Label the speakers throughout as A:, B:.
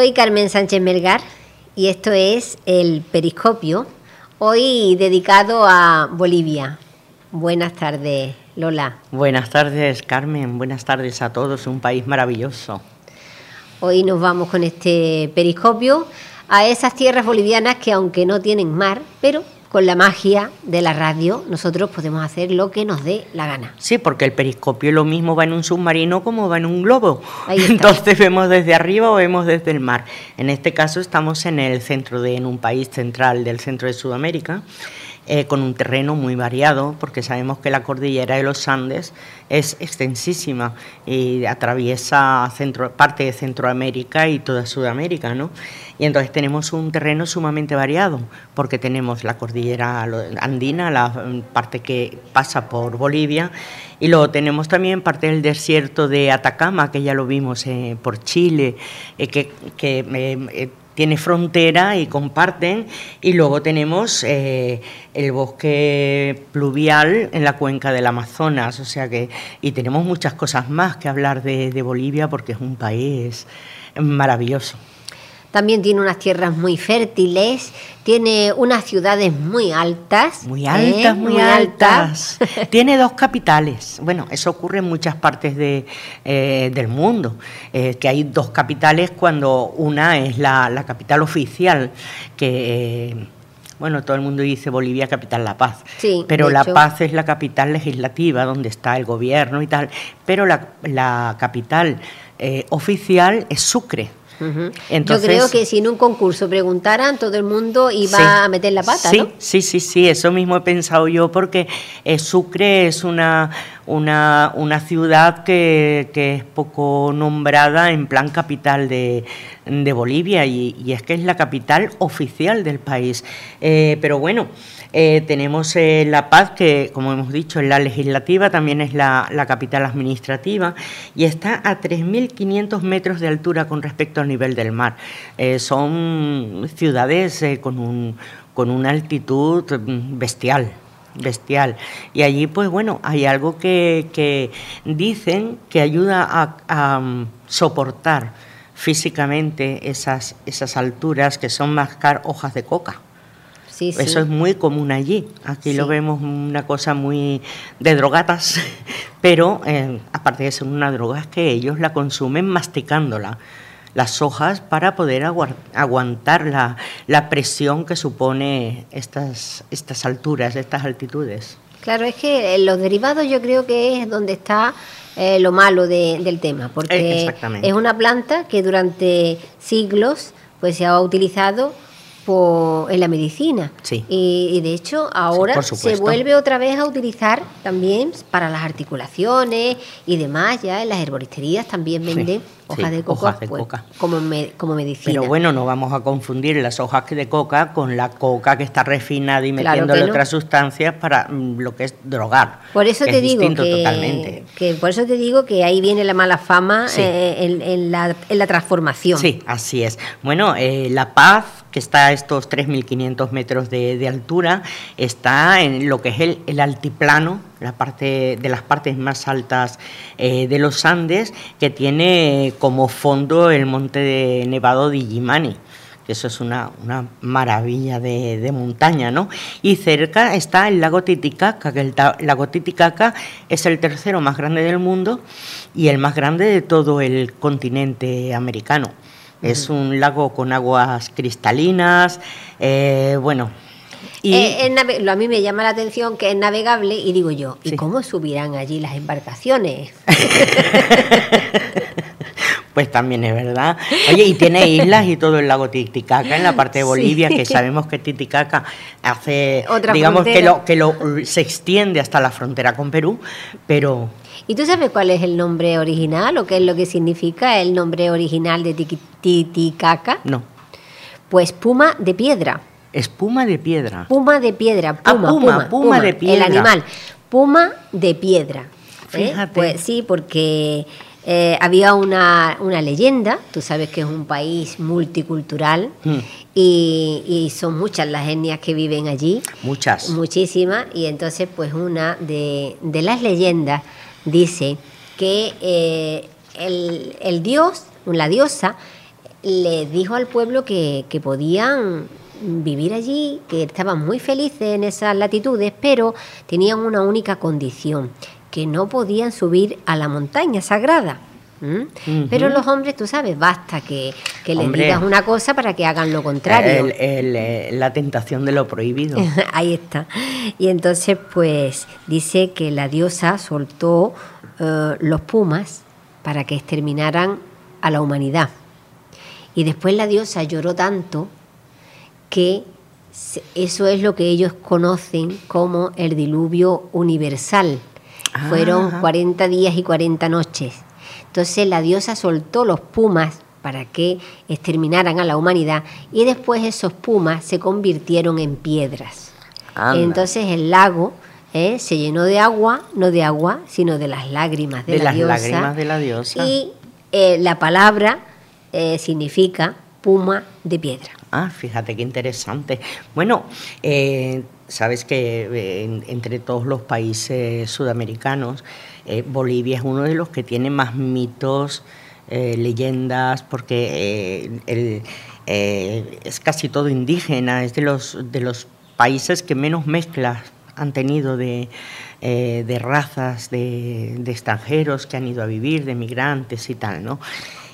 A: Soy Carmen Sánchez Melgar y esto es el Periscopio, hoy dedicado a Bolivia. Buenas tardes, Lola.
B: Buenas tardes, Carmen. Buenas tardes a todos. Un país maravilloso.
A: Hoy nos vamos con este Periscopio a esas tierras bolivianas que aunque no tienen mar, pero con la magia de la radio nosotros podemos hacer lo que nos dé la gana.
B: Sí, porque el periscopio lo mismo va en un submarino como va en un globo. Entonces vemos desde arriba o vemos desde el mar. En este caso estamos en el centro de, en un país central del centro de Sudamérica eh, con un terreno muy variado, porque sabemos que la cordillera de los Andes es extensísima y atraviesa parte de Centroamérica y toda Sudamérica, ¿no? Y entonces tenemos un terreno sumamente variado, porque tenemos la cordillera andina, la parte que pasa por Bolivia, y luego tenemos también parte del desierto de Atacama, que ya lo vimos eh, por Chile, eh, que, que tiene frontera y comparten. Y luego tenemos eh, el bosque pluvial en la cuenca del Amazonas, o sea que, y tenemos muchas cosas más que hablar de Bolivia porque es un país maravilloso.
A: También tiene unas tierras muy fértiles, tiene unas ciudades muy altas.
B: Muy altas, ¿eh? muy, altas. tiene dos capitales. Bueno, eso ocurre en muchas partes de, eh, del mundo, eh, que hay dos capitales cuando una es la, capital oficial, que... bueno, todo el mundo dice Bolivia capital La Paz, sí, pero La Paz es la capital legislativa donde está el gobierno y tal, pero la, capital oficial es Sucre.
A: Yo creo que si en un concurso preguntaran, todo el mundo iba a meter la pata,
B: sí,
A: ¿no?
B: Sí, sí, sí, eso mismo he pensado yo, porque eh, Sucre es una, una, una ciudad que, es poco nombrada en plan capital de, Bolivia y, es que es la capital oficial del país. Eh, pero bueno, eh, tenemos eh, La Paz, que como hemos dicho es la legislativa, también es la, capital administrativa y está a 3.500 metros de altura con respecto al nivel del mar. Eh, son ciudades con, un, con una altitud bestial bestial. Y allí, pues bueno, hay algo que, dicen que ayuda a, mm, soportar físicamente esas, esas alturas que son mascar hojas de coca. Eso es muy común allí. Aquí lo vemos una cosa muy de drogatas, pero eh, aparte de ser una droga, es que ellos la consumen masticándola las hojas para poder aguantar la, la, presión que supone estas, estas alturas, estas altitudes.
A: Claro, es que los derivados yo creo que es donde está eh, lo malo del tema, porque eh, es una planta que durante siglos pues se ha utilizado en la medicina. Y, de hecho ahora se vuelve otra vez a utilizar también para las articulaciones y demás, ya en las herboristerías también venden hojas de coca, pues, Como, como medicina.
B: Pero bueno, no vamos a confundir las hojas de coca con la coca que está refinada y metiéndole otras sustancias para mm, lo que es drogar.
A: Por eso te digo que, por eso te digo que ahí viene la mala fama eh, en, la, en, la, transformación.
B: Sí, así es. Bueno, eh, La Paz, que está a estos 3.500 metros de, altura, está en lo que es el, altiplano la parte de las partes más altas eh, de los Andes, que tiene como fondo el monte de Nevado de Illimani eso es una, maravilla de, montaña, ¿no? Y cerca está el lago Titicaca, que el lago Titicaca es el tercero más grande del mundo y el más grande de todo el continente americano. Es un lago con aguas cristalinas, eh, bueno,
A: y eh, a mí me llama la atención que es navegable y digo yo, ¿y cómo subirán allí las embarcaciones?
B: Pues también es verdad. Oye, y tiene islas y todo el lago Titicaca en la parte de Bolivia, que sabemos que Titicaca hace, digamos que lo que lo se extiende hasta la frontera con Perú, pero
A: ¿Y tú sabes cuál es el nombre original o qué es lo que significa el nombre original de Titicaca?
B: No.
A: Pues puma de piedra.
B: Espuma de piedra.
A: Puma de piedra. Ah, puma, puma, puma, de piedra. El animal. Puma de piedra. ¿eh? Fíjate. Pues sí, porque eh, había una, leyenda, tú sabes que es un país multicultural hmm. y, son muchas las etnias que viven allí.
B: Muchas.
A: Muchísimas. Y entonces, pues una de, las leyendas dice que eh, el, el dios, la diosa, les dijo al pueblo que, que podían vivir allí, que estaban muy felices en esas latitudes, pero tenían una única condición, que no podían subir a la montaña sagrada. Pero los hombres, tú sabes, basta que, que les digas una cosa para que hagan lo contrario.
B: Eh, la tentación de lo prohibido.
A: Ahí está. Y entonces, pues, dice que la diosa soltó eh, los pumas para que exterminaran a la humanidad. Y después la diosa lloró tanto que eso es lo que ellos conocen como el diluvio universal. Fueron 40 días y 40 noches. Entonces la diosa soltó los pumas para que exterminaran a la humanidad y después esos pumas se convirtieron en piedras. Entonces el lago eh, se llenó de agua, no de agua, sino de las lágrimas de, la diosa.
B: lágrimas de la diosa.
A: Y eh, la palabra eh, significa puma de piedra.
B: Ah, fíjate qué interesante. Bueno, eh, sabes que eh, entre todos los países sudamericanos, eh, Bolivia es uno de los que tiene más mitos, leyendas, porque es casi todo indígena, es de los, de los países que menos mezclas han tenido de, razas de, de, extranjeros que han ido a vivir, de migrantes y tal, ¿no?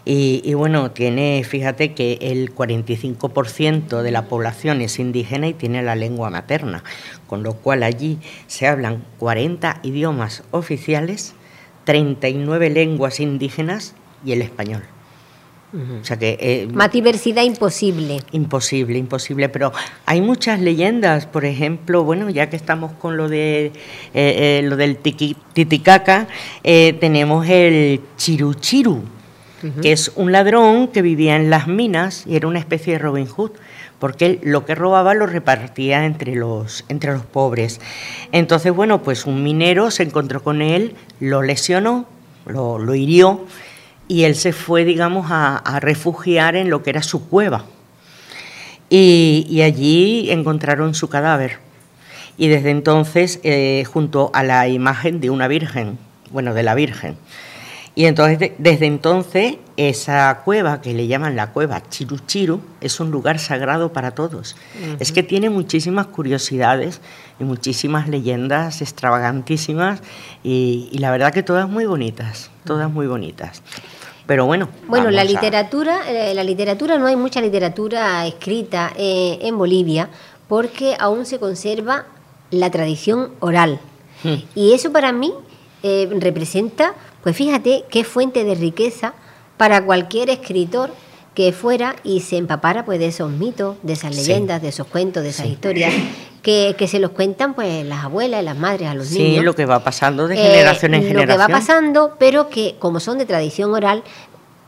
B: Y, bueno, tiene, fíjate que el 45% de la población es indígena y tiene la lengua materna, con lo cual allí se hablan 40 idiomas oficiales, 39 lenguas indígenas y el español.
A: O sea que, eh, Más diversidad imposible.
B: Imposible, imposible. Pero hay muchas leyendas, por ejemplo, bueno, ya que estamos con lo de eh, eh, lo del Titicaca, tenemos el Chiruchiru que es un ladrón que vivía en las minas y era una especie de Robin Hood, porque lo que robaba lo repartía entre los, entre los pobres. Entonces, bueno, pues un minero se encontró con él, lo lesionó, lo, hirió, y él se fue, digamos, a, refugiar en lo que era su cueva. Y, allí encontraron su cadáver. Y desde entonces, eh, junto a la imagen de una virgen, bueno, de la Virgen, y entonces, desde entonces, esa cueva que le llaman la cueva Chiru es un lugar sagrado para todos. Es que tiene muchísimas curiosidades y muchísimas leyendas extravagantísimas y, la verdad que todas muy bonitas, todas muy bonitas. Pero bueno.
A: Bueno, la literatura, eh, la literatura no hay mucha literatura escrita eh, en Bolivia porque aún se conserva la tradición oral. Hmm. Y eso para mí eh, representa pues fíjate qué fuente de riqueza para cualquier escritor que fuera y se empapara pues de esos mitos, de esas leyendas, de esos cuentos, de esas historias que, que, se los cuentan pues las abuelas y las madres a los niños.
B: Sí, lo que va pasando de generación en generación.
A: Lo que va pasando, pero que como son de tradición oral,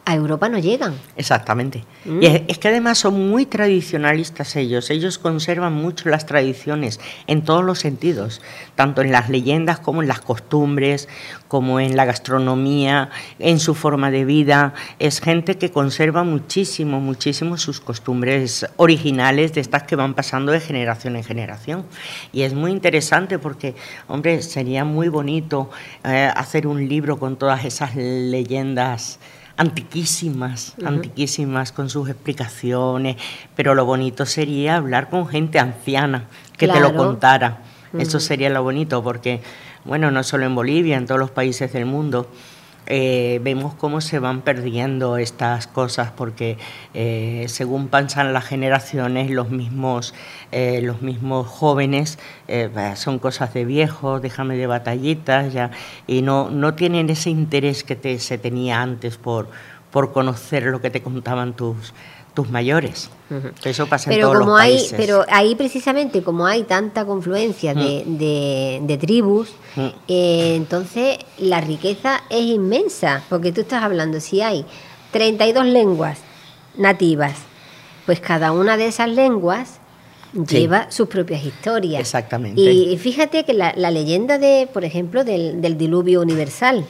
A: a Europa no llegan.
B: Exactamente. Mm. Y es, que además son muy tradicionalistas ellos. Ellos conservan mucho las tradiciones en todos los sentidos, tanto en las leyendas como en las costumbres, como en la gastronomía, en su forma de vida. Es gente que conserva muchísimo, muchísimo sus costumbres originales de estas que van pasando de generación en generación. Y es muy interesante porque, hombre, sería muy bonito eh, hacer un libro con todas esas leyendas antiquísimas, antiquísimas con sus explicaciones, pero lo bonito sería hablar con gente anciana que te lo contara. Eso sería lo bonito porque, bueno, no solo en Bolivia, en todos los países del mundo, eh, vemos cómo se van perdiendo estas cosas porque eh, según pasan las generaciones, los mismos, eh, los mismos jóvenes son cosas de viejos, déjame de batallitas, ya, y no, no tienen ese interés que te, se tenía antes por, por conocer lo que te contaban tus, tus mayores. Eso pasa
A: pero
B: en todos
A: como
B: los
A: hay, Pero ahí precisamente, como hay tanta confluencia de, de, tribus, eh, entonces la riqueza es inmensa, porque tú estás hablando, si hay 32 lenguas nativas, pues cada una de esas lenguas lleva sus propias historias.
B: Exactamente.
A: Y, fíjate que la, leyenda de, por ejemplo, del, diluvio universal,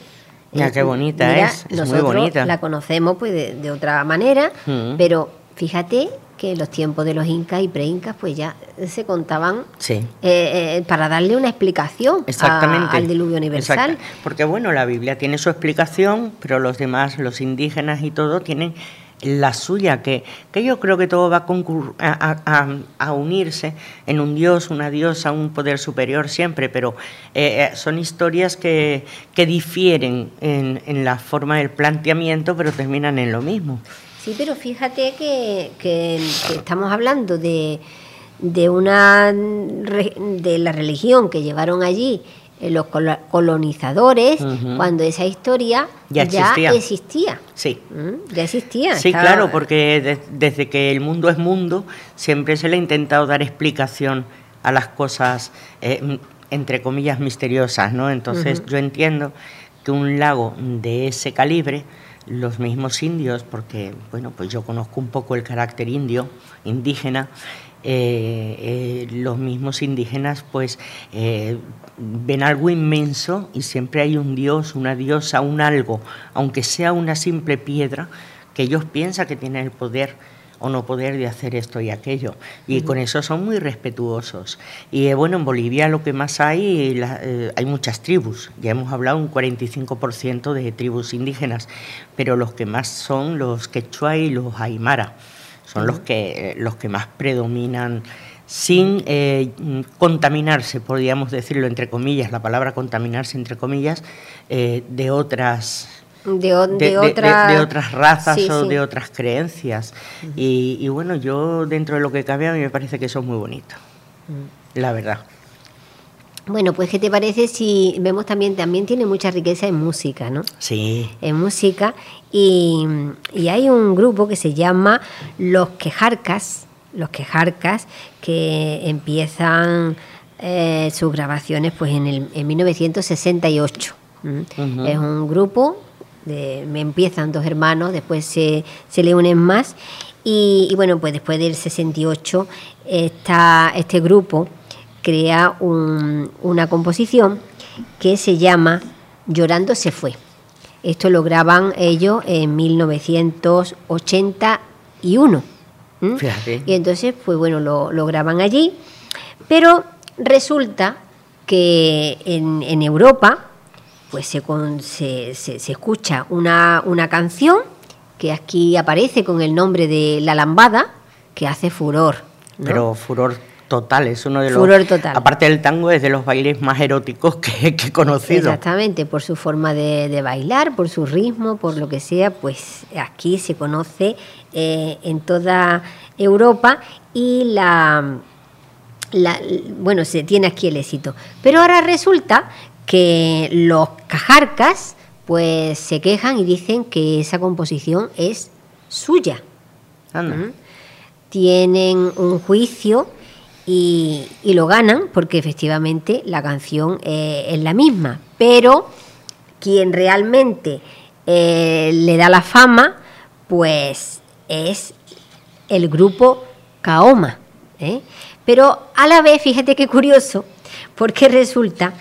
B: Mira qué bonita es, es muy bonita.
A: La conocemos pues de, otra manera, pero Fíjate que los tiempos de los incas y pre-incas pues ya se contaban eh, eh, para darle una explicación al diluvio universal.
B: Porque bueno, la Biblia tiene su explicación, pero los demás, los indígenas y todo, tienen la suya, que, que yo creo que todo va a, a, unirse en un dios, una diosa, un poder superior siempre, pero eh, eh, son historias que, que difieren en, en, la forma del planteamiento, pero terminan en lo mismo.
A: Sí, pero fíjate que, que, estamos hablando de, de, una, de la religión que llevaron allí eh, los colonizadores, cuando esa historia ya existía.
B: Sí.
A: ¿Mm? Ya existía.
B: Sí, claro, porque desde que el mundo es mundo, siempre se le ha intentado dar explicación a las cosas, eh, entre comillas, misteriosas, ¿no? Entonces yo entiendo que un lago de ese calibre, los mismos indios, porque, bueno, pues yo conozco un poco el carácter indio, indígena, eh, los mismos indígenas pues ven algo inmenso y siempre hay un dios, una diosa, un algo, aunque sea una simple piedra, que ellos piensan que tienen el poder o no poder de hacer esto y aquello. Y con eso son muy respetuosos. Y eh, bueno, en Bolivia lo que más hay, eh, hay muchas tribus. Ya hemos hablado un 45% de tribus indígenas, pero los que más son los quechua y los aymara. Son los, que, los que más predominan sin eh, contaminarse, podríamos decirlo entre comillas, la palabra contaminarse entre comillas, eh, de otras
A: de, otras
B: razas o de otras creencias. y, bueno, yo dentro de lo que cabe a mí me parece que eso es muy bonito, la verdad.
A: Bueno, pues ¿qué te parece si vemos también, también tiene mucha riqueza en música, ¿no?
B: Sí.
A: En música. Y, y hay un grupo que se llama Los Quejarcas, los quejarcas, que empiezan eh, sus grabaciones pues en, el, en 1968. Es un grupo, de, empiezan dos hermanos, después se, se le unen más. Y, bueno, pues después del 68, está este grupo crea una composición que se llama Llorando se fue. Esto lo graban ellos en 1981. ¿Mm? Y entonces, pues bueno, lo, graban allí. Pero resulta que en, Europa, pues se, se, se, escucha una, una, canción que aquí aparece con el nombre de La Lambada, que hace furor.
B: Pero furor total, es uno de los...
A: Furor total.
B: Aparte del tango, es de los bailes más eróticos que, he conocido.
A: Exactamente, por su forma de, bailar, por su ritmo, por lo que sea, pues aquí se conoce eh, en toda Europa y la, Bueno, se tiene aquí el éxito. Pero ahora resulta que los cajarcas pues se quejan y dicen que esa composición es suya. ¿Mm? Tienen un juicio y, lo ganan porque efectivamente la canción eh, es la misma, pero quien realmente eh, le da la fama, pues es el grupo Kaoma. ¿eh? Pero a la vez, fíjate qué curioso, porque resulta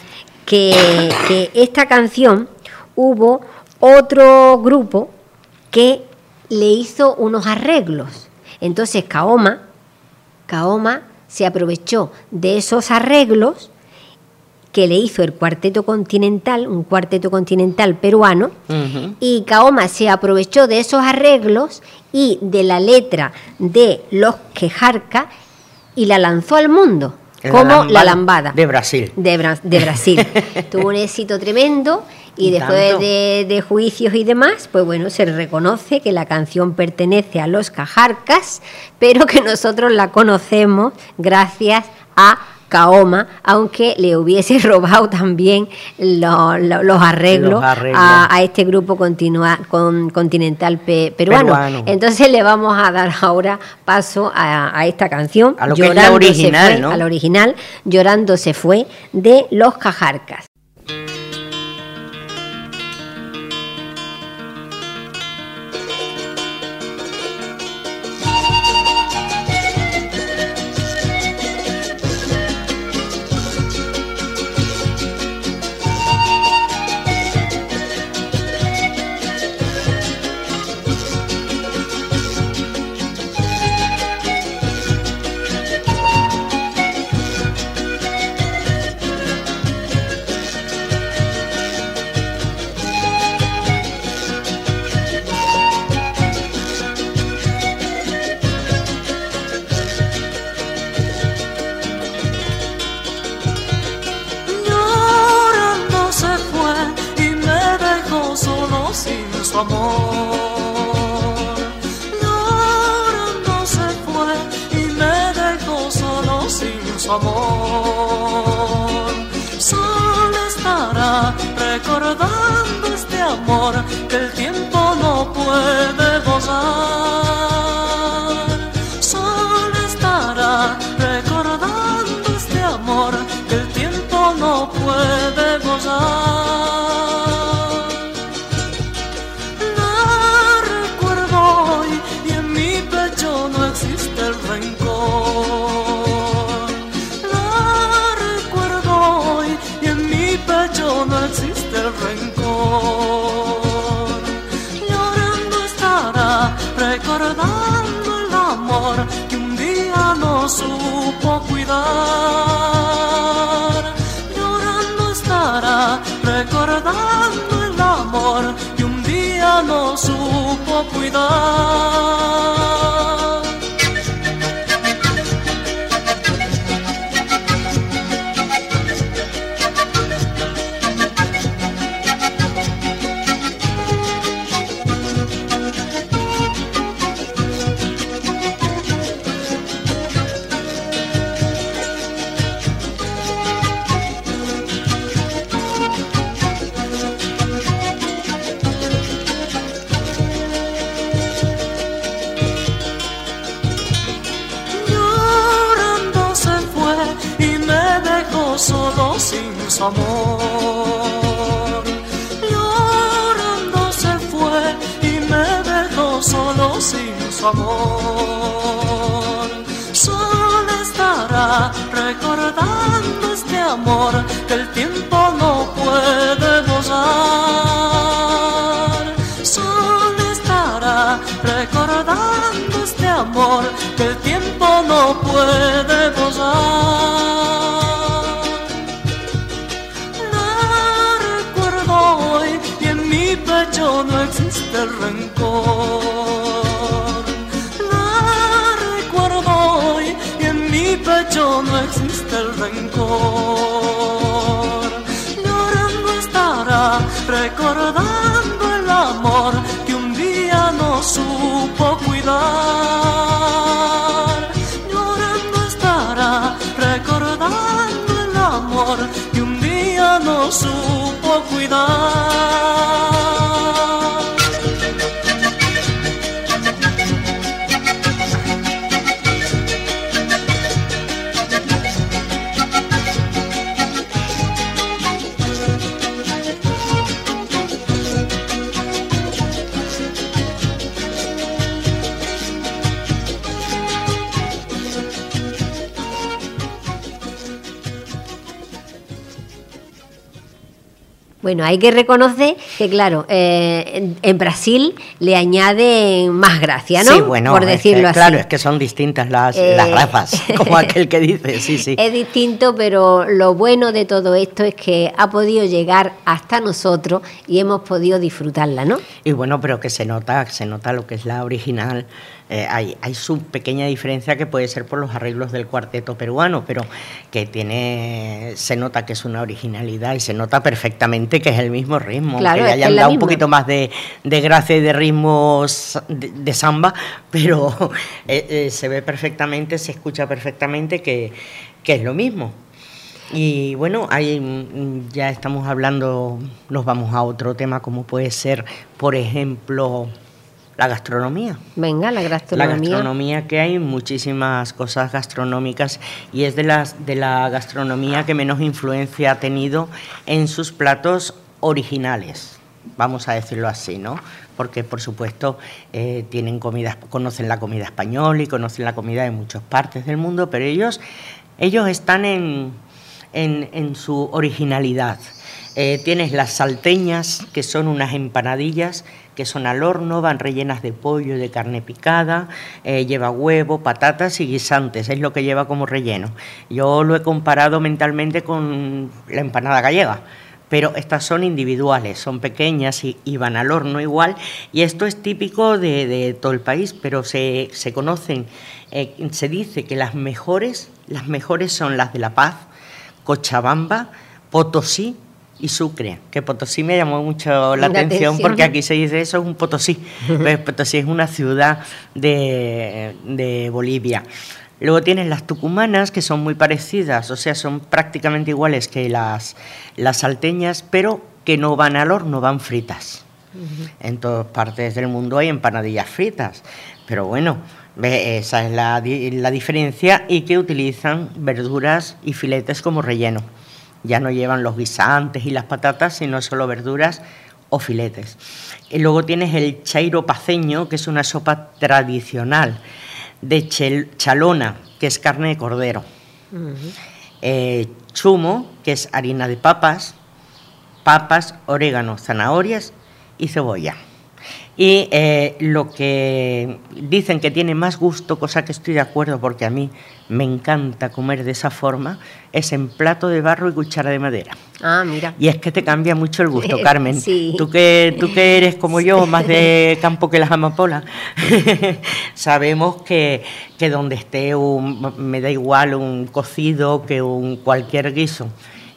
A: que, que esta canción hubo otro grupo que le hizo unos arreglos. Entonces Kaoma, Kaoma se aprovechó de esos arreglos que le hizo el cuarteto continental, un cuarteto continental peruano, y Kaoma se aprovechó de esos arreglos y de la letra de los Quejarca y la lanzó al mundo como la, lambada
B: de Brasil.
A: De, de Brasil. Tuvo un éxito tremendo y, después de, de, juicios y demás, pues bueno, se reconoce que la canción pertenece a los Cajarcas, pero que nosotros la conocemos gracias a Kaoma, aunque le hubiese robado también los arreglos, A, este grupo continua, con, continental peruano. Entonces le vamos a dar ahora paso a, esta canción,
B: a la original,
A: a la original, Llorando se fue, de los Cajarcas.
C: 回答。Amor. Solo estará recordando este amor que el tiempo no puede gozar. Solo estará recordando este amor que el tiempo no puede día
A: Bueno, hay que reconocer que, claro, eh, en, Brasil le añaden más gracia, ¿no?
B: Sí, bueno, Por decirlo así. Claro, es que son distintas las, las eh, razas, como aquel que dice, sí, sí.
A: Es distinto, pero lo bueno de todo esto es que ha podido llegar hasta nosotros y hemos podido disfrutarla, ¿no?
B: Y bueno, pero que se nota, se nota lo que es la original eh, hay, hay, su pequeña diferencia que puede ser por los arreglos del cuarteto peruano, pero que tiene, se nota que es una originalidad y se nota perfectamente que es el mismo ritmo, que le hayan dado un poquito más de, gracia y de ritmos de, samba, pero eh, eh, se ve perfectamente, se escucha perfectamente que, que es lo mismo. Y bueno, ahí mm, ya estamos hablando, nos vamos a otro tema como puede ser, por ejemplo, la gastronomía.
A: Venga, la gastronomía.
B: La gastronomía que hay muchísimas cosas gastronómicas y es de las de la gastronomía que menos influencia ha tenido en sus platos originales. Vamos a decirlo así, ¿no? Porque por supuesto eh, tienen comidas, conocen la comida española y conocen la comida de muchas partes del mundo, pero ellos, ellos están en, en, su originalidad. Eh, tienes las salteñas, que son unas empanadillas que son al horno, van rellenas de pollo, de carne picada, eh, lleva huevo, patatas y guisantes, es lo que lleva como relleno. Yo lo he comparado mentalmente con la empanada gallega pero estas son individuales, son pequeñas y, van al horno igual, y esto es típico de, todo el país, pero se, conocen, eh, se dice que las mejores, las mejores son las de La Paz, Cochabamba, Potosí y Sucre, que Potosí me llamó mucho la, atención, porque aquí se dice eso es un Potosí, pues Potosí es una ciudad de, de Bolivia. Luego tienes las tucumanas, que son muy parecidas, o sea, son prácticamente iguales que las, las salteñas, pero que no van al horno, van fritas. En todas partes del mundo hay empanadillas fritas, pero bueno, esa es la, la diferencia y que utilizan verduras y filetes como relleno. Ya no llevan los guisantes y las patatas, sino solo verduras o filetes. Y luego tienes el chairo paceño, que es una sopa tradicional de chalona, que es carne de cordero, eh, chumo, que es harina de papas, papas, orégano, zanahorias y cebolla. Y eh, lo que dicen que tiene más gusto, cosa que estoy de acuerdo porque a mí me encanta comer de esa forma, es en plato de barro y cuchara de madera.
A: Ah, mira.
B: Y es que te cambia mucho el gusto, Carmen. Sí. Tú que, tú que eres como yo, más de campo que las amapolas, sabemos que, que donde esté un, me da igual un cocido que un cualquier guiso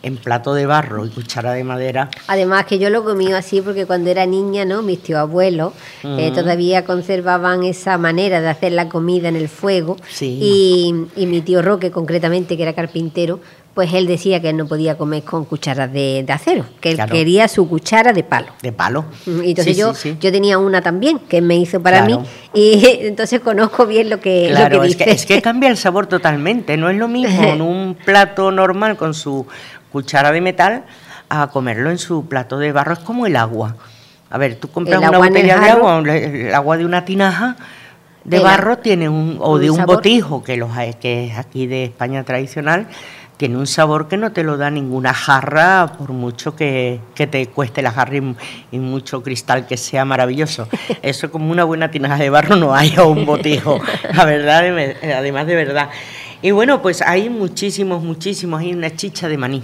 B: en plato de barro y cuchara de madera.
A: Además que yo lo comí así porque cuando era niña, ¿no? Mis tíos abuelos eh, todavía conservaban esa manera de hacer la comida en el fuego. Y, mi tío Roque, concretamente, que era carpintero, pues él decía que él no podía comer con cucharas de, acero, que él quería su cuchara de palo.
B: De palo.
A: Mm, y entonces yo, yo tenía una también que me hizo para mí y entonces conozco bien lo que,
B: claro, es Que, es que cambia el sabor totalmente, no es lo mismo en un plato normal con su cuchara de metal a comerlo en su plato de barro. Es como el agua. A ver, tú compras una botella de agua, el agua de una tinaja de barro tiene un, o de un botijo, que, los, que es aquí de España tradicional, tiene un sabor que no te lo da ninguna jarra, por mucho que, te cueste la jarra y, mucho cristal que sea maravilloso. Eso como una buena tinaja de barro no hay o un botijo, la verdad, además de verdad. Y bueno, pues hay muchísimos, muchísimos, hay una chicha de maní.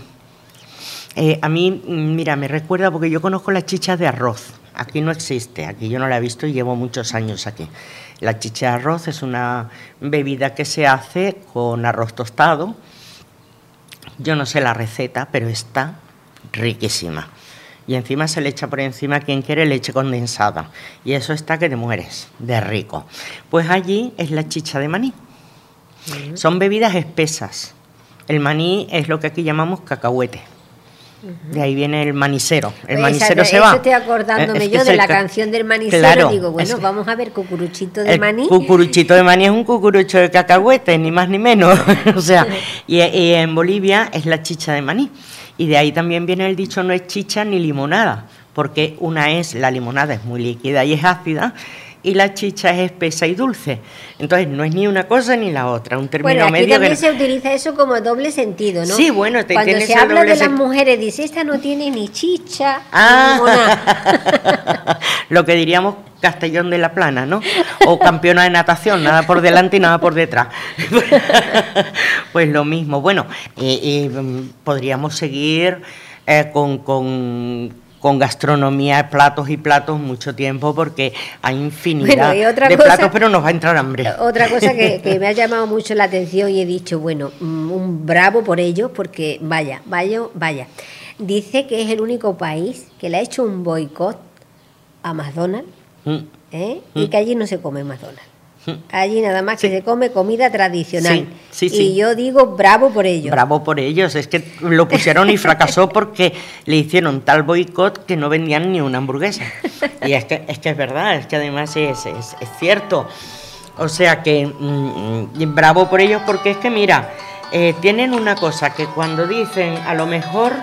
B: Eh, a mí, mira, me recuerda porque yo conozco las chichas de arroz. Aquí no existe, aquí yo no la he visto y llevo muchos años aquí. La chicha de arroz es una bebida que se hace con arroz tostado. Yo no sé la receta, pero está riquísima. Y encima se le echa por encima quien quiere leche condensada. Y eso está que te mueres de rico. Pues allí es la chicha de maní. Son bebidas espesas. El maní es lo que aquí llamamos cacahuete. De ahí viene el manicero. El manicero se va.
A: estoy acordándome yo de la canción del manicero. digo, bueno, vamos a ver cucuruchito de maní.
B: Cucuruchito de maní es un cucurucho de cacahuete, ni más ni menos. o sea, y, en Bolivia es la chicha de maní. Y de ahí también viene el dicho no es chicha ni limonada, porque una es, la limonada es muy líquida y es ácida, y la chicha es espesa y dulce. Entonces no es ni una cosa ni la otra, un término
A: bueno,
B: aquí
A: también se utiliza eso como doble sentido, ¿no?
B: Sí, bueno,
A: te Cuando se habla de las mujeres, dice, esta no tiene ni chicha
B: ah. Lo que diríamos Castellón de la Plana, ¿no? O campeona de natación, nada por delante y nada por detrás. pues lo mismo. Bueno, eh, eh, podríamos seguir eh, con con gastronomía, platos y platos mucho tiempo porque hay infinidad de platos, pero nos va a entrar hambre.
A: Otra cosa que, me ha llamado mucho la atención y he dicho, bueno, mm, un bravo por ellos porque vaya, vaya, vaya. Dice que es el único país que le ha hecho un boicot a McDonald's mm. ¿eh? y mm. que allí no se come McDonald's. Allí nada más que se come comida tradicional. y yo digo bravo por ellos.
B: Bravo por ellos. Es que lo pusieron y fracasó porque le hicieron tal boicot que no vendían ni una hamburguesa. Y es que es, que es verdad, es que además es, es, cierto. O sea que mm, mm, bravo por ellos porque es que mira, eh, tienen una cosa que cuando dicen a lo mejor,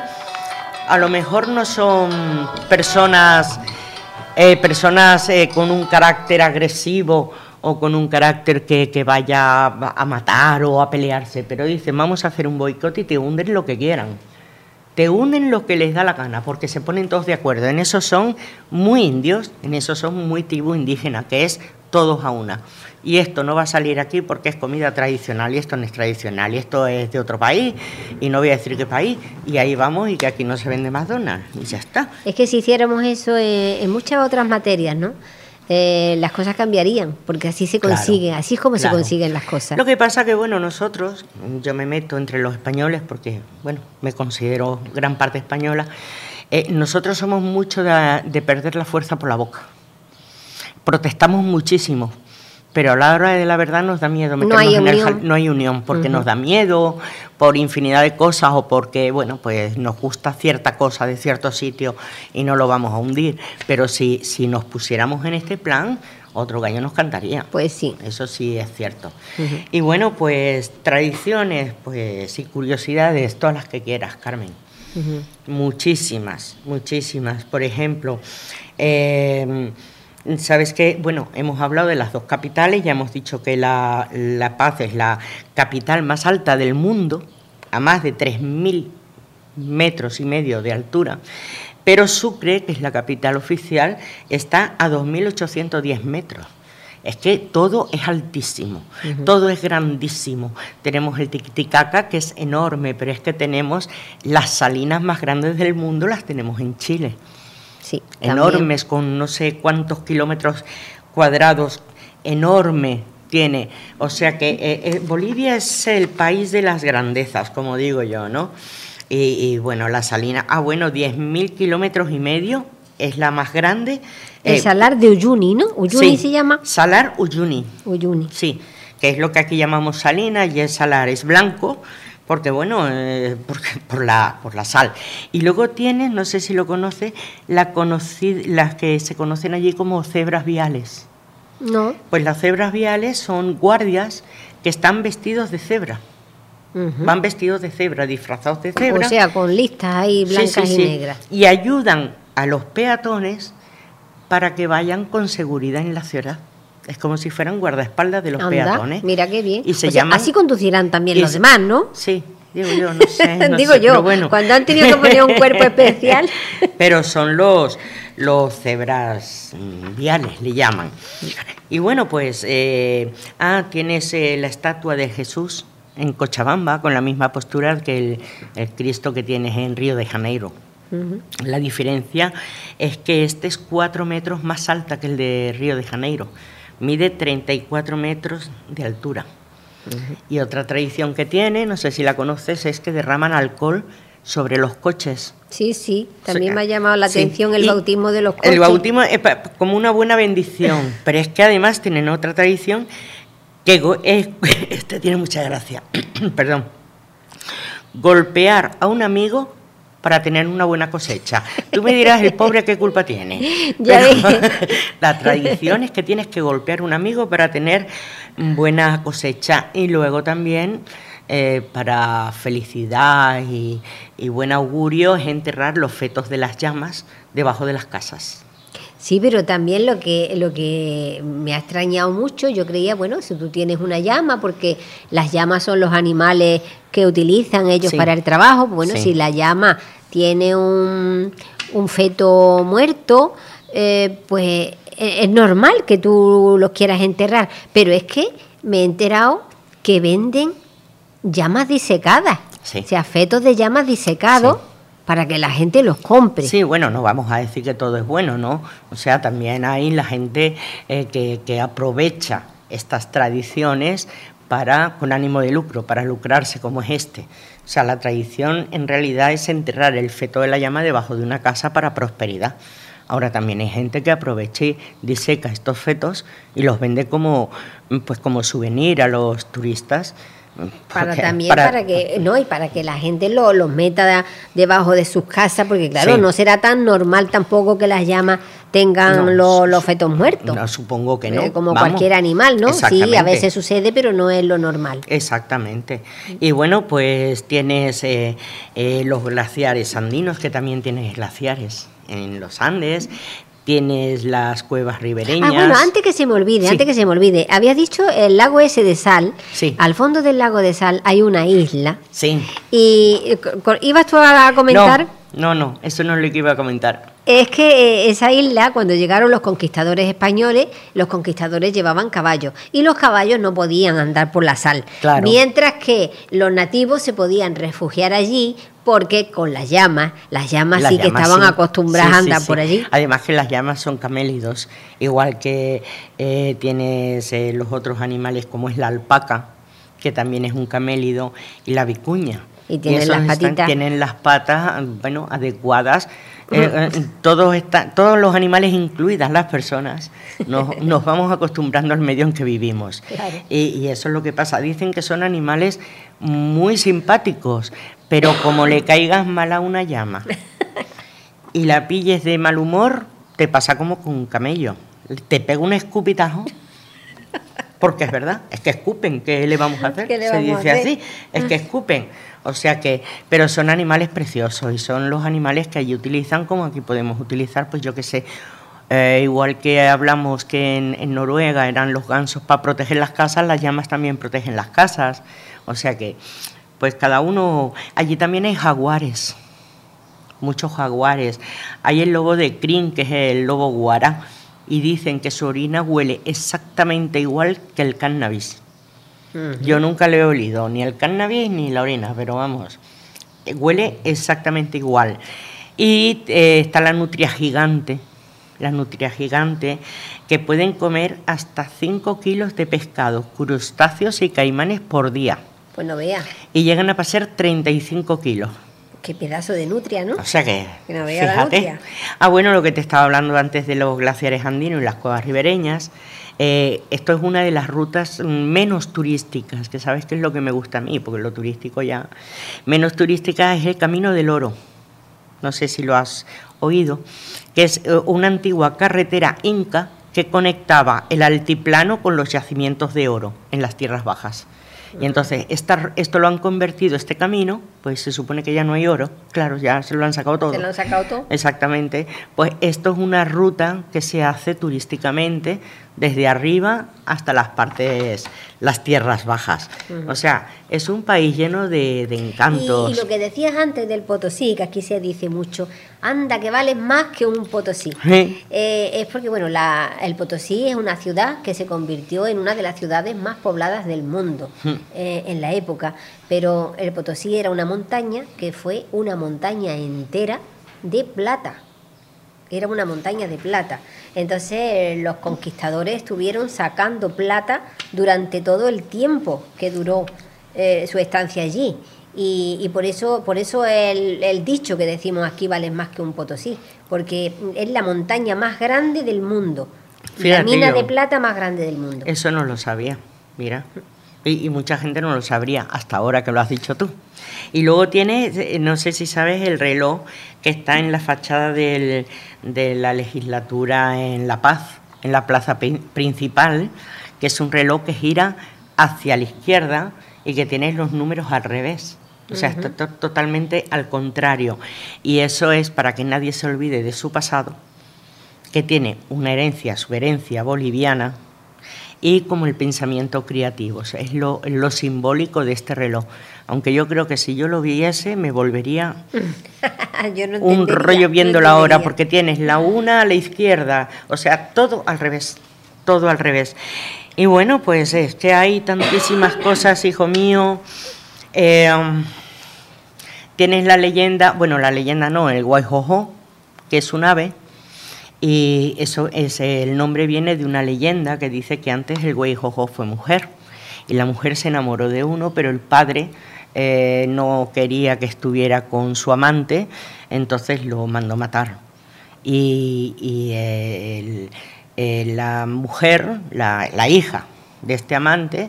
B: a lo mejor no son personas, eh, personas eh, con un carácter agresivo o con un carácter que, vaya a matar o a pelearse, pero dicen, vamos a hacer un boicot y te hunden lo que quieran. Te unen lo que les da la gana, porque se ponen todos de acuerdo. En eso son muy indios, en eso son muy tribu indígena, que es todos a una. Y esto no va a salir aquí porque es comida tradicional y esto no es tradicional y esto es de otro país y no voy a decir qué país y ahí vamos y que aquí no se vende McDonald's y ya está.
A: Es que si hiciéramos eso en muchas otras materias, ¿no? Eh, las cosas cambiarían, porque así se consiguen, así es como se consiguen las cosas.
B: Lo que pasa que, bueno, nosotros, yo me meto entre los españoles porque, bueno, me considero gran parte española, eh, nosotros somos mucho de, perder la fuerza por la boca. Protestamos muchísimo, pero a la hora de la verdad nos da miedo
A: no hay unión.
B: no hay unión porque nos da miedo por infinidad de cosas o porque bueno pues nos gusta cierta cosa de cierto sitio y no lo vamos a hundir. Pero si si nos pusiéramos en este plan otro gallo nos cantaría.
A: Pues sí.
B: Eso sí es cierto. Y bueno pues tradiciones pues y curiosidades todas las que quieras Carmen. Muchísimas muchísimas. Por ejemplo eh, Sabes que, bueno, hemos hablado de las dos capitales, ya hemos dicho que la, Paz es la capital más alta del mundo, a más de 3.000 metros y medio de altura, pero Sucre, que es la capital oficial, está a 2.810 metros. Es que todo es altísimo, todo es grandísimo. Tenemos el Titicaca, que es enorme, pero es que tenemos las salinas más grandes del mundo, las tenemos en Chile enormes, con no sé cuántos kilómetros cuadrados, enorme tiene. O sea que eh, eh, Bolivia es el país de las grandezas, como digo yo, ¿no? Y, bueno, la salina, ah, bueno, 10.000 kilómetros y medio, es la más grande.
A: El eh, salar de Uyuni, ¿no? Uyuni se llama.
B: Salar Uyuni.
A: Uyuni.
B: Sí, que es lo que aquí llamamos salina y el salar es blanco porque bueno, eh, por, la, por la sal. Y luego tienes, no sé si lo conoces, la las que se conocen allí como cebras viales.
A: No.
B: Pues las cebras viales son guardias que están vestidos de cebra. Van vestidos de cebra, disfrazados de cebra.
A: O sea, con listas ahí blancas y negras.
B: Y ayudan a los peatones para que vayan con seguridad en la ciudad. Es como si fueran guardaespaldas de los peatones.
A: Mira qué bien. Y se así conducirán también los demás, ¿no?
B: Sí, digo yo, no sé.
A: digo yo, bueno. cuando han tenido que poner un cuerpo especial.
B: Pero son los, los cebras viales, le llaman. Y bueno, pues, eh, ah, tienes eh, la estatua de Jesús en Cochabamba con la misma postura que el, Cristo que tienes en Río de Janeiro. La diferencia es que este es cuatro metros más alta que el de Río de Janeiro mide 34 metros de altura. Y otra tradición que tiene, no sé si la conoces, es que derraman alcohol sobre los coches.
A: Sí, sí, también me ha llamado la atención el bautismo de los coches.
B: El bautismo es como una buena bendición, pero es que además tienen otra tradición que es, este tiene mucha gracia, perdón, golpear a un amigo para tener una buena cosecha. Tú me dirás, el pobre, ¿qué culpa tiene? la tradición es que tienes que golpear a un amigo para tener buena cosecha y luego también eh, para felicidad y, y buen augurio es enterrar los fetos de las llamas debajo de las casas.
A: Sí, pero también lo que, lo que me ha extrañado mucho, yo creía, bueno, si tú tienes una llama, porque las llamas son los animales que utilizan ellos para el trabajo, pues bueno, si la llama tiene un, un feto muerto, eh, pues e, es normal que tú los quieras enterrar, pero es que me he enterado que venden llamas disecadas, o sea, fetos de llamas disecados para que la gente los compre.
B: Sí, bueno, no vamos a decir que todo es bueno, ¿no? O sea, también hay la gente eh, que, que, aprovecha estas tradiciones para con ánimo de lucro, para lucrarse como es este. O sea, la tradición en realidad es enterrar el feto de la llama debajo de una casa para prosperidad. Ahora también hay gente que aprovecha y diseca estos fetos y los vende como, pues como souvenir a los turistas
A: para también para, que no y para que la gente los lo meta debajo de sus casas porque claro no será tan normal tampoco que las llamas tengan los, fetos muertos.
B: no supongo que no. Eh,
A: como cualquier animal no sí a veces sucede pero no es lo normal.
B: Exactamente. Y bueno pues tienes eh, eh, los glaciares andinos que también tienes glaciares en los Andes tienes las cuevas ribereñas. Ah,
A: bueno, antes que se me olvide, antes que se me olvide, había dicho el lago ese de sal.
B: Sí.
A: Al fondo del lago de sal hay una isla.
B: Sí.
A: ¿Y ibas tú a comentar?
B: No, no, eso no es lo que iba a comentar.
A: Es que eh, esa isla, cuando llegaron los conquistadores españoles, los conquistadores llevaban caballos y los caballos no podían andar por la sal. Mientras que los nativos se podían refugiar allí porque con las llamas, las llamas sí que estaban acostumbradas a andar por allí.
B: Además que las llamas son camélidos, igual que eh, tienes eh, los otros animales como es la alpaca, que también es un camélido, y la vicuña.
A: Y tienen las patitas.
B: tienen las patas, bueno, adecuadas eh, eh, todos, todos los animales, incluidas las personas, nos, vamos acostumbrando al medio en que vivimos. Y, eso es lo que pasa. Dicen que son animales muy simpáticos, pero como le caigas mal a una llama y la pilles de mal humor, te pasa como con un camello. Te pega un escupitajo porque es verdad, es que escupen, ¿qué le vamos a hacer? Se dice así, es que escupen. O sea que, pero son animales preciosos y son los animales que allí utilizan como aquí podemos utilizar, pues yo qué sé, eh, igual que hablamos que en, Noruega eran los gansos para proteger las casas, las llamas también protegen las casas. O sea que, pues cada uno, allí también hay jaguares, muchos jaguares. Hay el lobo de crin, que es el lobo guará, y dicen que su orina huele exactamente igual que el cannabis. Yo nunca le he olido ni el cannabis ni la orina, pero vamos, huele exactamente igual. Y eh, está la nutria gigante, la nutria gigante, que pueden comer hasta 5 kilos de pescado, crustáceos y caimanes por día.
A: Pues no vea.
B: Y llegan a pasar 35 kilos.
A: Qué pedazo de nutria, ¿no?
B: O sea que,
A: que fíjate. La nutria.
B: Ah, bueno, lo que te estaba hablando antes de los glaciares andinos y las cuevas ribereñas. Eh, esto es una de las rutas menos turísticas, que sabes que es lo que me gusta a mí, porque lo turístico ya... Menos turística es el Camino del Oro. No sé si lo has oído, que es eh, una antigua carretera inca que conectaba el altiplano con los yacimientos de oro en las tierras bajas. Y entonces esto lo han convertido, este camino, pues se supone que ya no hay oro, claro, ya se lo han sacado todo.
A: Se lo han sacado todo.
B: Exactamente. Pues esto es una ruta que se hace turísticamente desde arriba hasta las partes, las tierras bajas. O sea, es un país lleno de, encantos.
A: Y, lo que decías antes del Potosí, que aquí se dice mucho, anda, que vale más que un Potosí. Eh, es porque, bueno, la, el Potosí es una ciudad que se convirtió en una de las ciudades más pobladas del mundo eh, en la época, pero el Potosí era una montaña que fue una montaña entera de plata era una montaña de plata. Entonces los conquistadores estuvieron sacando plata durante todo el tiempo que duró eh, su estancia allí. Y, por eso, por eso el, dicho que decimos aquí vale más que un Potosí, porque es la montaña más grande del mundo, la mina de plata más grande del mundo.
B: Eso no lo sabía, mira. Y, mucha gente no lo sabría hasta ahora que lo has dicho tú. Y luego tiene, eh, no sé si sabes, el reloj que está en la fachada de la legislatura en La Paz, en la plaza principal, que es un reloj que gira hacia la izquierda y que tiene los números al revés. O sea, está totalmente al contrario. Y eso es para que nadie se olvide de su pasado, que tiene una herencia, su herencia boliviana, y como el pensamiento creativo. es lo, simbólico de este reloj. Aunque yo creo que si yo lo viese me volvería un rollo viendo la hora, porque tienes la una a la izquierda, o sea, todo al revés, todo al revés. Y bueno, pues es que hay tantísimas cosas, hijo mío. Eh, tienes la leyenda, bueno, la leyenda no, el guayjojo, que es un ave, y eso es, el nombre viene de una leyenda que dice que antes el güey Jojo fue mujer y la mujer se enamoró de uno, pero el padre eh, no quería que estuviera con su amante, entonces lo mandó matar. Y, eh, la mujer, la, hija de este amante,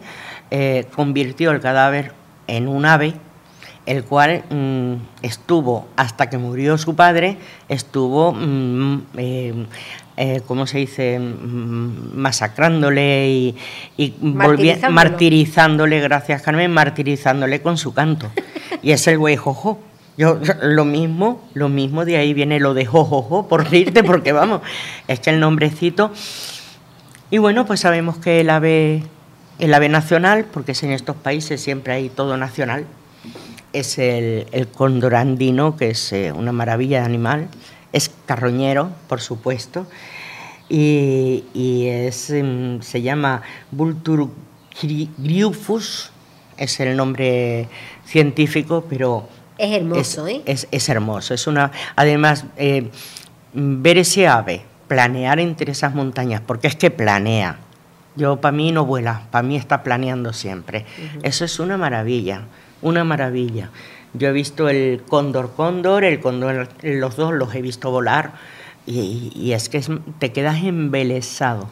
B: eh, convirtió el cadáver en un ave el cual mm, estuvo, hasta que murió su padre, estuvo, mm, eh, eh, ¿cómo se dice?, mm, masacrándole y, martirizándole. gracias Carmen, martirizándole con su canto. Y es el güey jojo. Yo, lo mismo, lo mismo, de ahí viene lo de jojojo, por irte, porque vamos, es que el nombrecito... Y bueno, pues sabemos que el ave, el ave nacional, porque en estos países siempre hay todo nacional, es el, el cóndor andino, que es eh, una maravilla de animal, es carroñero, por supuesto, y, es, em, se llama Vulturgriufus, es el nombre científico, pero...
A: Es hermoso,
B: ¿eh? Es, hermoso, es una... Además, eh, ver ese ave, planear entre esas montañas, porque es que planea. Yo, para mí no vuela, para mí está planeando siempre. Eso es una maravilla, una maravilla. Yo he visto el cóndor cóndor, el cóndor, los dos los he visto volar y, es que te quedas embelesado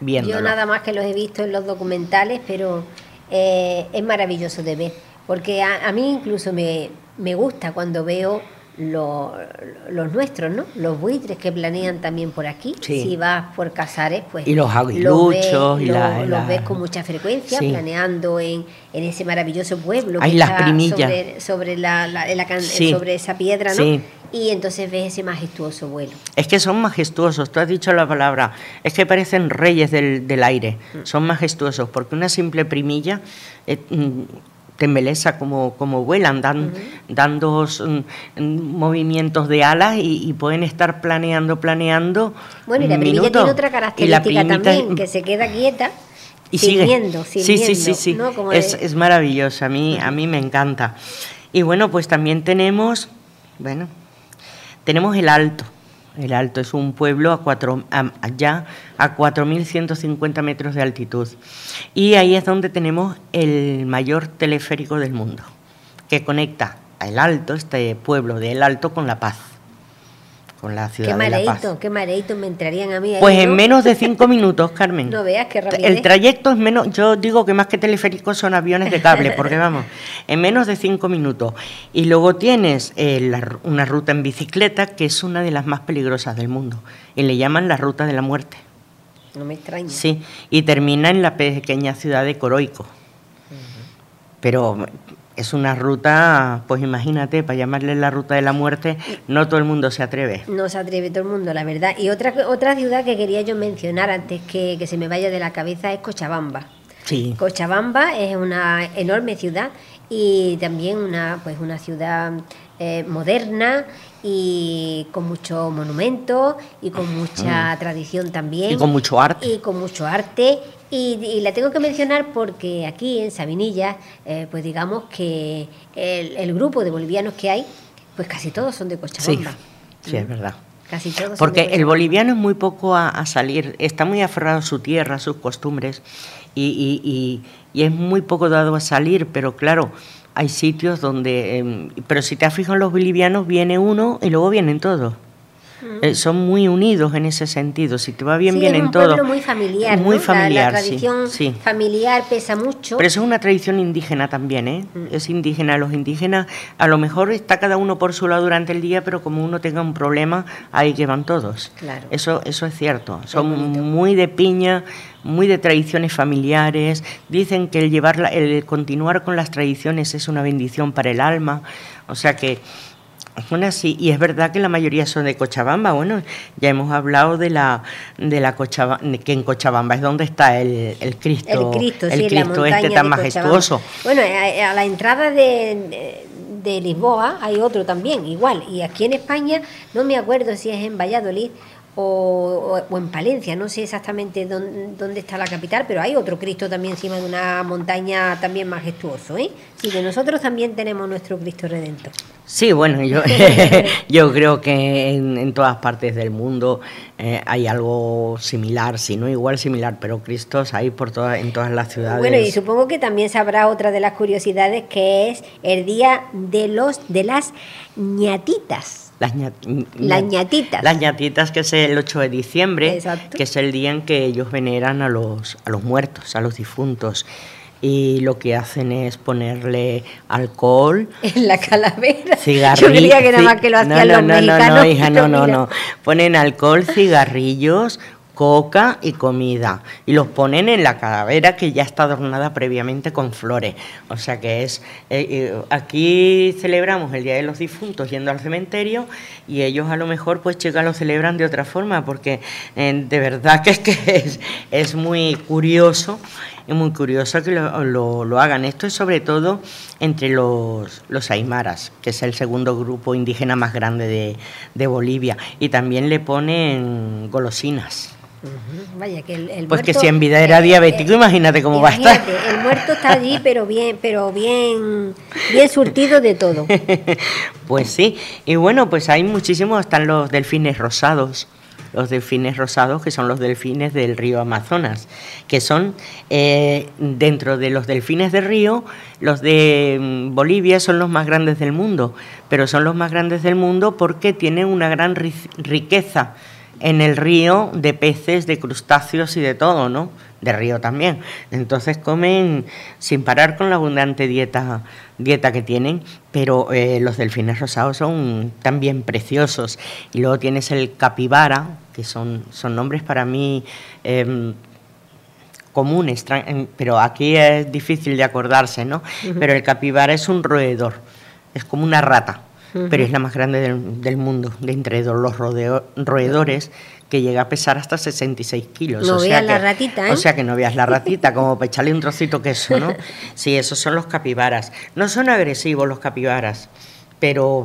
B: viéndolo.
A: Yo nada más que los he visto en los documentales, pero eh, es maravilloso de ver, porque a, mí incluso me, me gusta cuando veo los nuestros, ¿no? Los buitres que planean también por aquí. Si vas por Casares, pues.
B: Y los aguiluchos.
A: y los ves con mucha frecuencia, planeando en, en, ese maravilloso pueblo.
B: Hay las primillas.
A: Sobre, sobre, la, sobre esa piedra, ¿no? Y entonces ves ese majestuoso vuelo.
B: Es que son majestuosos, tú has dicho la palabra. Es que parecen reyes del, del aire. Mm. Son majestuosos, porque una simple primilla. Eh, mm, te embeleza como, como vuelan, dan, dando movimientos de alas y, pueden estar planeando, planeando.
A: Bueno, y la primilla tiene otra característica también, que se queda quieta. Y sirviendo,
B: sigue. Sí, sí, sí, sí. Es, es, maravilloso, a mí, a mí me encanta. Y bueno, pues también tenemos, bueno, tenemos el Alto. El Alto es un pueblo a cuatro, allá a 4.150 metros de altitud. Y ahí es donde tenemos el mayor teleférico del mundo, que conecta el Alto, este pueblo de El Alto, con La Paz con la ciudad
A: qué
B: de La
A: Paz. Qué mareito me entrarían a mí.
B: pues en menos de cinco minutos, Carmen.
A: no veas qué rápido.
B: El trayecto es menos, yo digo que más que teleféricos son aviones de cable, porque vamos, en menos de cinco minutos. Y luego tienes eh, una ruta en bicicleta que es una de las más peligrosas del mundo y le llaman la ruta de la muerte.
A: No me extraña.
B: Sí, y termina en la pequeña ciudad de Coroico. Pero es una ruta, pues imagínate, para llamarle la ruta de la muerte, no todo el mundo se atreve.
A: No se atreve todo el mundo, la verdad. Y otra, otra ciudad que quería yo mencionar antes que, se me vaya de la cabeza es Cochabamba.
B: Sí.
A: Cochabamba es una enorme ciudad y también una, pues una ciudad eh, moderna y con muchos monumentos y con mucha tradición también.
B: Y con mucho arte.
A: Y con mucho arte y, la tengo que mencionar porque aquí en Sabinilla, eh, pues digamos que el, grupo de bolivianos que hay, pues casi todos son de Cochabamba.
B: Sí, es verdad.
A: Casi todos.
B: Porque el boliviano es muy poco a, salir, está muy aferrado a su tierra, a sus costumbres, y, es muy poco dado a salir, pero claro, hay sitios donde... Em, pero si te has fijado en los bolivianos, viene uno y luego vienen todos. Eh, son muy unidos en ese sentido. Si te va bien, bien en todo.
A: Es muy familiar.
B: Muy familiar.
A: La, tradición familiar pesa mucho.
B: Pero eso es una tradición indígena también, ¿eh? Mm. Es indígena. Los indígenas, a lo mejor está cada uno por su lado durante el día, pero como uno tenga un problema, ahí llevan todos.
A: Claro.
B: Eso, eso es cierto. Son muy de piña, muy de tradiciones familiares. Dicen que el llevar, el continuar con las tradiciones es una bendición para el alma. O sea que bueno, sí, y es verdad que la mayoría son de Cochabamba. Bueno, ya hemos hablado de la de la Cochabamba, que en Cochabamba es donde está el, el Cristo,
A: el Cristo, el Cristo
B: este tan majestuoso.
A: Bueno, a, la entrada de, de Lisboa hay otro también, igual. Y aquí en España, no me acuerdo si es en Valladolid o, en Palencia, no sé exactamente dónde, está la capital, pero hay otro Cristo también encima de una montaña también majestuoso, ¿eh? Sí, que nosotros también tenemos nuestro Cristo Redentor.
B: Sí, bueno, yo, yo creo que en, todas partes del mundo eh, hay algo similar, si no igual similar, pero Cristos hay por todas, en todas las ciudades.
A: Bueno, y supongo que también sabrá otra de las curiosidades que es el día de los de las ñatitas.
B: Las,
A: ñatitas.
B: Las ñatitas, que es el 8 de diciembre, que es el día en que ellos veneran a los, a los muertos, a los difuntos. Y lo que hacen es ponerle alcohol.
A: En la calavera.
B: Cigarrillos.
A: Yo creía que nada más que lo hacían
B: no,
A: los
B: no,
A: mexicanos.
B: No, no, hija, no, no, no. Ponen alcohol, cigarrillos, coca y comida. Y los ponen en la calavera que ya está adornada previamente con flores. O sea que es. Eh, aquí celebramos el Día de los Difuntos yendo al cementerio y ellos a lo mejor, pues, chicas, lo celebran de otra forma, porque eh, de verdad que es que es, es muy curioso es muy curioso que lo, hagan. Esto es sobre todo entre los, los aymaras, que es el segundo grupo indígena más grande de, de Bolivia. Y también le ponen golosinas.
A: Vaya, que el,
B: pues que si en vida era eh, diabético, eh, imagínate cómo va a estar.
A: El muerto está allí, pero bien, pero bien, bien surtido de todo.
B: pues sí, y bueno, pues hay muchísimos, están los delfines rosados, los delfines rosados, que son los delfines del río Amazonas, que son eh, dentro de los delfines del río, los de mm, Bolivia son los más grandes del mundo, pero son los más grandes del mundo porque tienen una gran riqueza en el río de peces, de crustáceos y de todo, ¿no? De río también. Entonces comen sin parar con la abundante dieta, dieta que tienen, pero eh, los delfines rosados son también preciosos. Y luego tienes el capibara, que son, son nombres para mí em, comunes, pero aquí es difícil de acordarse, ¿no? Pero el capibara es un roedor, es como una rata pero es la más grande del, mundo, de entre los roedores, que llega a pesar hasta 66 kilos.
A: No
B: o
A: veas la ratita, ¿eh?
B: O sea que no veas la ratita, como para echarle un trocito queso, ¿no? Sí, esos son los capibaras. No son agresivos los capibaras, pero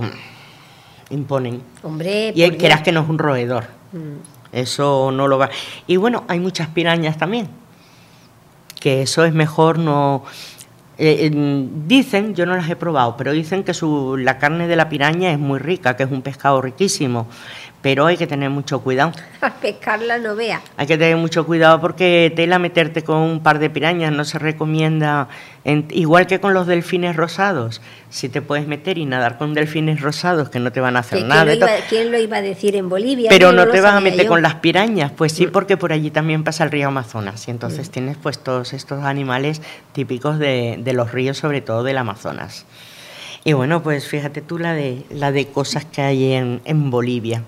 B: imponen.
A: Hombre,
B: y quieras que no es un roedor. Mm. Eso no lo va. Y bueno, hay muchas pirañas también. Que eso es mejor no eh, dicen, yo no las he probado, pero dicen que su, la carne de la piraña es muy rica, que es un pescado riquísimo pero hay que tener mucho cuidado.
A: A pescarla no vea.
B: Hay que tener mucho cuidado porque tela meterte con un par de pirañas no se recomienda, igual que con los delfines rosados. Si te puedes meter y nadar con delfines rosados que no te van a hacer nada.
A: ¿Quién lo iba a decir en Bolivia?
B: Pero no, te vas a meter con las pirañas, pues sí, mm. porque por allí también pasa el río Amazonas y entonces mm. tienes pues todos estos animales típicos de, de los ríos, sobre todo del Amazonas. Y bueno, pues fíjate tú la de, la de cosas que hay en, en Bolivia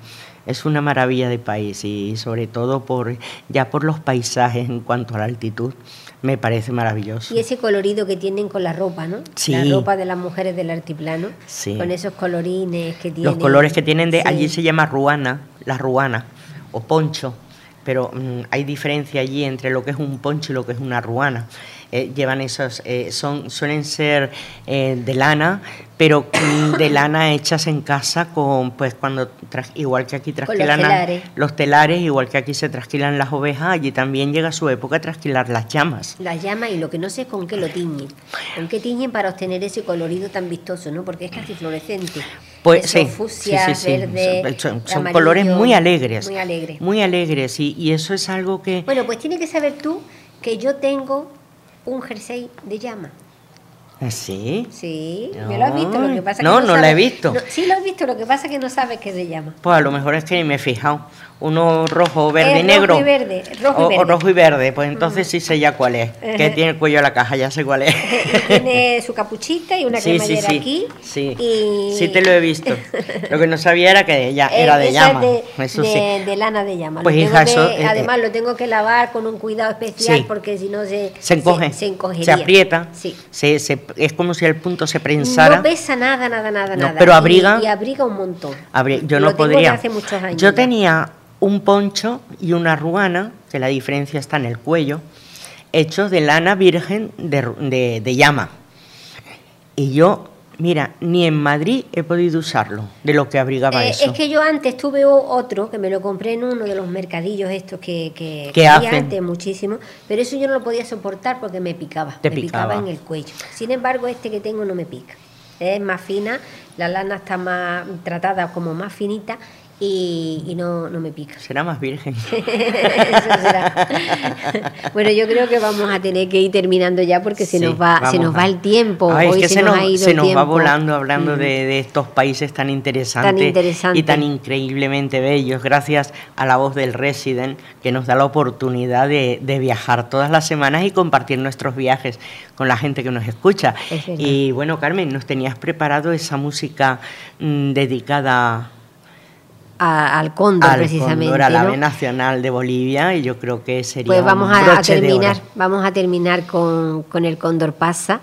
B: es una maravilla de país y sobre todo por ya por los paisajes en cuanto a la altitud me parece maravilloso.
A: Y ese colorido que tienen con la ropa, ¿no?
B: Sí.
A: La ropa de las mujeres del altiplano, sí. con esos colorines que tienen.
B: Los colores que tienen de allí se llama ruana, la ruana o poncho, pero mm, hay diferencia allí entre lo que es un poncho y lo que es una ruana. Eh, llevan esos, eh, son, suelen ser eh, de lana, pero de lana hechas en casa con, pues cuando, igual que aquí trasquilan los telares. igual que aquí se trasquilan las ovejas, allí también llega su época de trasquilar las llamas.
A: Las llamas y lo que no sé es con qué lo tiñen. ¿Con qué tiñen para obtener ese colorido tan vistoso, no? Porque es casi fluorescente.
B: Pues sí, fucsia, sí, verde, son, son colores muy alegres.
A: Muy alegres.
B: Muy alegres y, y eso es algo que...
A: Bueno, pues tiene que saber tú que yo tengo un jersey de llama.
B: ¿Ah, ¿Sí?
A: Sí, me lo has visto, lo que pasa
B: no,
A: que
B: no, no lo he visto.
A: sí lo has visto, lo que pasa es que no sabes qué se llama.
B: Pues a lo mejor es que ni me he fijado uno rojo, verde y negro.
A: Rojo y verde, rojo y verde.
B: O, rojo y verde, pues entonces sí sé ya cuál es. Que tiene el cuello de la caja, ya sé cuál es.
A: tiene su capuchita y una
B: sí,
A: cremallera
B: sí,
A: aquí.
B: Sí, sí te lo he visto. Lo que no sabía era que ya era de llama.
A: de, eso sí. de lana de llama.
B: Pues hija, eso,
A: eh, además lo tengo que lavar con un cuidado especial porque si no se,
B: se encoge.
A: Se,
B: se, aprieta. Sí. Se, es como si el punto se prensara.
A: No pesa nada, nada, nada, nada.
B: Pero abriga.
A: Y, abriga un montón.
B: yo no podría. Yo tenía un poncho y una ruana, que la diferencia está en el cuello, hechos de lana virgen de, llama. Y yo, mira, ni en Madrid he podido usarlo, de lo que abrigaba
A: eh,
B: eso.
A: Es que yo antes tuve otro, que me lo compré en uno de los mercadillos estos que, que,
B: que antes
A: muchísimo, pero eso yo no lo podía soportar porque me picaba, me picaba en el cuello. Sin embargo, este que tengo no me pica. Es más fina, la lana está más tratada como más finita y, no, no, me pica.
B: Será más virgen.
A: bueno, yo creo que vamos a tener que ir terminando ya porque se nos va, se nos va el tiempo.
B: Hoy se, nos, ha ido se nos va volando hablando de, de, estos países tan interesantes y tan increíblemente bellos. Gracias a la voz del Resident que nos da la oportunidad de, de viajar todas las semanas y compartir nuestros viajes con la gente que nos escucha. Y bueno, Carmen, nos tenías preparado esa música mm, dedicada
A: al cóndor precisamente. Cóndor,
B: al ave nacional de Bolivia y yo creo que sería
A: pues vamos a, terminar, vamos a terminar con, con, el cóndor pasa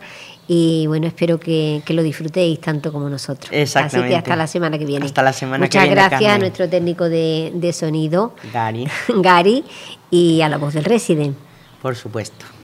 A: y bueno espero que, que, lo disfrutéis tanto como nosotros.
B: Exactamente.
A: Así que hasta la semana que viene.
B: Hasta la semana
A: Muchas
B: que
A: viene. Muchas gracias a nuestro técnico de, de sonido
B: Gary.
A: Gary y a la voz del Resident.
B: Por supuesto.